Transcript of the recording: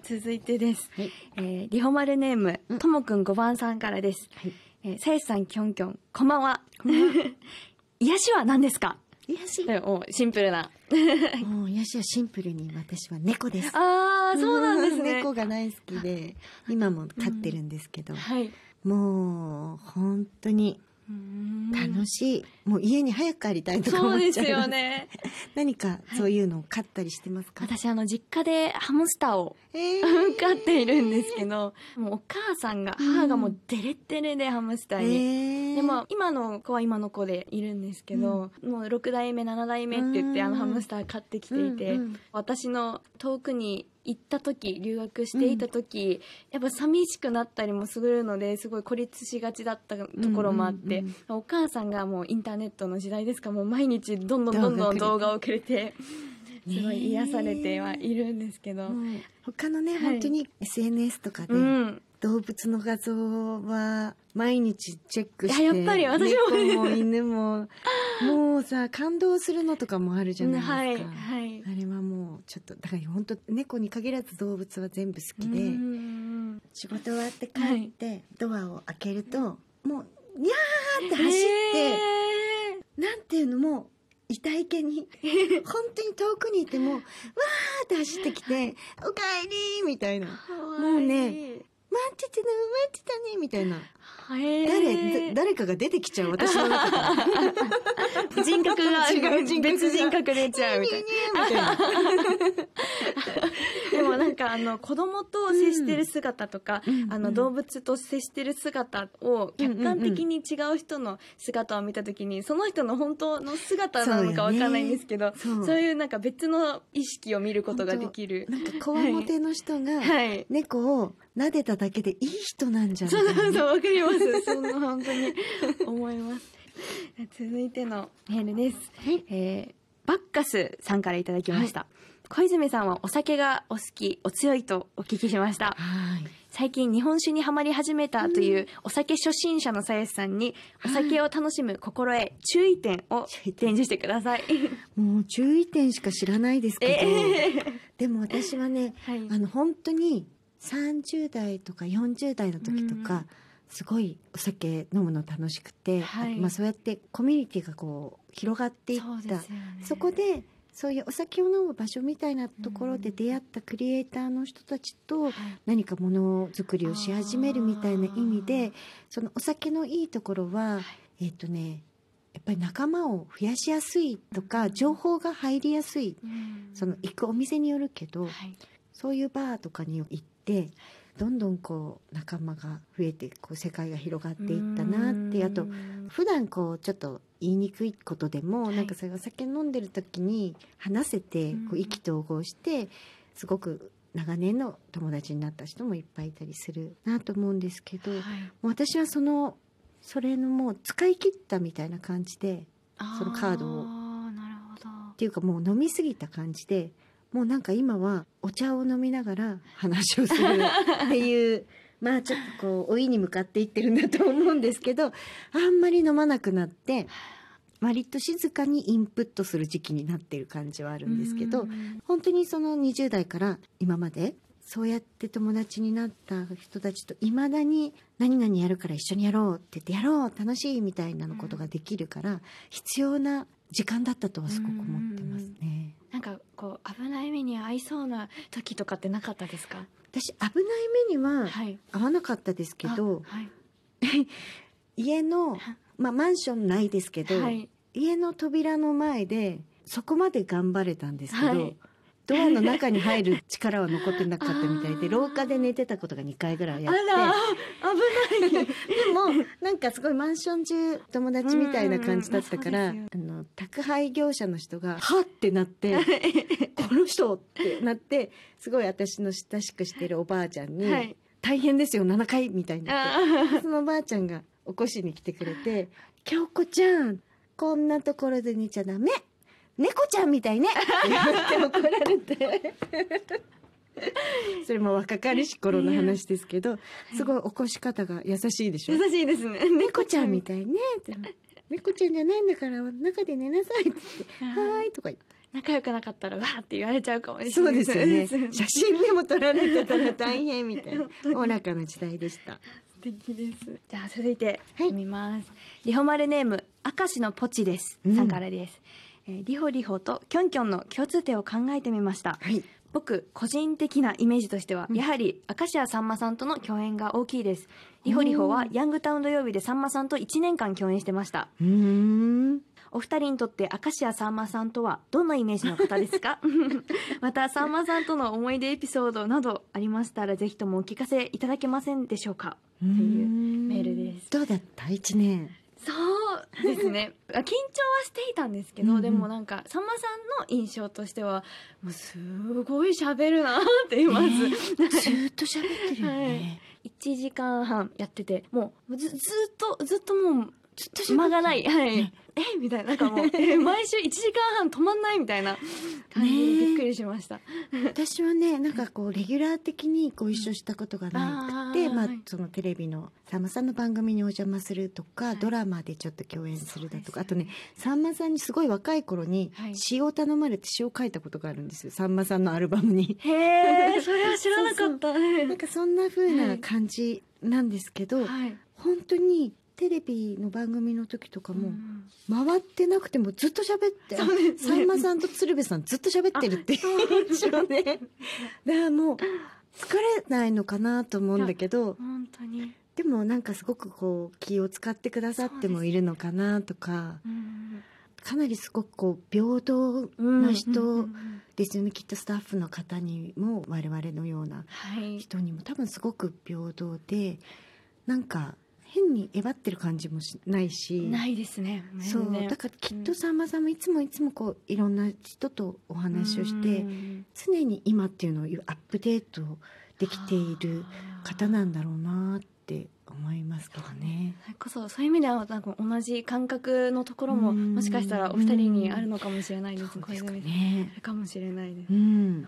続いてです。はいえー、リホマルネームうん、ともくん5番さんからです。はいえー、さやしさん、きょんきょん、こんばんは。癒しは何ですか？癒し？でもうシンプルな。も う癒しはシンプルに私は猫ですあー、そうなんですね。猫が大好きで今も飼ってるんですけど、はい。もう本当に楽しい、もう家に早く帰りたいとかそうです思っちゃいます。よね。何かそういうのを飼ったりしてますか、私、あの、実家でハムスターをえー。飼っているんですけど、もうお母さんが、母がもうデレッデレでハムスターに。えー。でも今の子は今の子でいるんですけど、もう6代目7代目って言ってうん。あのハムスター飼ってきていて、うんうん。私の遠くに行った時留学していた時、やっぱ寂しくなったりもするのですごい孤立しがちだったところもあって、うんうんお母さんがもうインターネットの時代ですか。もう毎日どんどんどんどん動動画画をくれて すごい癒されてはいるんですけど、もう他のね、はい。本当に SNS とかで、うん。動物の画像は毎日チェックしていややっぱり私も猫も犬ももうさ感動するのとかもあるじゃないですか、はいはい。あれはもうちょっとだから本当猫に限らず動物は全部好きで、うん仕事終わって帰って、ドアを開けるともうにゃーって走って、へー。なんていうのも痛い毛に本当に遠くにいてもわーって走ってきて「おかえり」みたいな「もうね待っててね待ってたね」みたいな。へー誰かが出てきちゃう私の中から。人格が違う人格が。別人格出ちゃうみたいな。でもなんかあの子供と接してる姿とか、うんあの動物と接してる姿を客観的に違う人の姿を見たときに、その人の本当の姿なのかわかんないんですけど、そうよねいうなんか別の意識を見ることができる。なんかこわもての人がはい。猫を撫でただけでいい人なんじゃん。みそうたいなそうそう、わかります。その本当に思います。続いてのメールです。はいえーバッカスさんからいただきました。小泉さんはお酒がお好き、お強いとお聞きしました。はい最近日本酒にはまり始めたというお酒初心者のさやしさんにお酒を楽しむ心得、注意点を伝授してください。もう注意点しか知らないですけど、えでも私はねはいあの本当に30代とか40代の時とか、うんすごいお酒飲むの楽しくて、はい。まあ、そうやってコミュニティがこう広がっていった。そね。そこでそういうお酒を飲む場所みたいなところで出会ったクリエイターの人たちとはい。何かものづくりをし始めるみたいな意味あでそのお酒のいいところは、えっ、とねやっぱり仲間を増やしやすいとか情報が入りやすい。うん。その行くお店によるけど、はい。そういうバーとかに行ってどんどんこう仲間が増えてこう世界が広がっていったなってあと普段こうちょっと言いにくいことでも、はい。なんかそういうお酒飲んでる時に話せてうんこう意気投合してすごく長年の友達になった人もいっぱいいたりするなと思うんですけど、もはい。う私はそのそれのもう使い切ったみたいな感じでそのカードを。っていうかもう飲み過ぎた感じでもうなんか今はお茶を飲みながら話をするっていうまあちょっとこう老いに向かっていってるんだと思うんですけどあんまり飲まなくなって割と静かにインプットする時期になってる感じはあるんですけどうん。本当にその20代から今までそうやって友達になった人たちといまだに何々やるから一緒にやろうって言ってやろう楽しいみたいなのことができるから必要な時間だったとはすごく思ってますね。なんかこう危ない目に遭いそうな時とかってなかったですか？私危ない目にははい。合わなかったですけど、あはい。家の、まあ、マンションないですけど、はい。家の扉の前でそこまで頑張れたんですけど、はいドアの中に入る力は残ってなかったみたいで 廊下で寝てたことが2回ぐらいああってら危ないでもなんかすごいマンション中友達みたいな感じだったから、うんうんあの宅配業者の人が「はっ!」ってなって「この人!」ってなってすごい私の親しくしてるおばあちゃんに「はい大変ですよ7回」みたいになってあそのおばあちゃんが起こしに来てくれて「京子ちゃんこんなところで寝ちゃダメ猫ちゃんみたいね」って怒られて。それも若かりし頃の話ですけど、すごい起こし方が優しいでしょ。優しいですね。猫ちゃんみたいねって。猫ちゃん。じゃないんだから中で寝なさいって言って「はーい」とか言って。仲良くなかったらわーって言われちゃうかもしれない。そうですよね。素写真でも撮られてたら大変みたいな。おおらかな時代でした。敵です。じゃあ続いてはい。読みます、リホマルネーム明石のポチです、うん。さんからです、えーリホリホとキョンキョンの共通点を考えてみました。はい。僕個人的なイメージとしては、うん。やはり明石家さんまさんとの共演が大きいです。リホリホはヤングタウン土曜日でさんまさんと1年間共演してました。うーん。お二人にとって明石家さんまさんとはどんなイメージの方ですか？またさんまさんとの思い出エピソードなどありましたらぜひともお聞かせいただけませんでしょうか？というメールです。どうだった？一年。そうですね。あ緊張はしていたんですけど、うんうん。でもなんかさんまさんの印象としてはもうすごい喋るなって言います、ね ずーっと喋ってるよね、1時間半やっててもうずずっとずっともうずっと喋ってる間がない、はい。ねえみたいな。なんかもうえ毎週1時間半止まんないみたいな。感じでねびっくりしました、私はねなんかこうレギュラー的にご一緒したことがなくて、まああーはい。そのテレビのさんまさんの番組にお邪魔するとか、はい。ドラマでちょっと共演するだとか、あとねさんまさんにすごい若い頃にはい。詩を頼まれて詩を書いたことがあるんですよ。さんまさんのアルバムに。へえそれは知らなかった。なんかそんな風な感じなんですけど、はい。本当にテレビの番組の時とかも、ん。回ってなくてもずっと喋って、ね。さんまさんと鶴瓶さんずっと喋ってるっていう。印象ね。だからもう疲れないのかなと思うんだけど、本当に、でもなんかすごくこう気を使ってくださってもいるのかなとか、うん。かなりすごくこう平等うんな人ですよね、きっとスタッフの方にも我々のようなはい。人にも多分すごく平等でなんか変にえばってる感じもしないし。ないですね。そう。だからきっとさんまさんもいつもいつもこういろんな人とお話をしてうん。常に今っていうのをアップデートできている方なんだろうなって思いますけどね。それこそそういう意味ではなんか同じ感覚のところもうん。もしかしたらお二人にあるのかもしれないですね。かもしれないです。うん、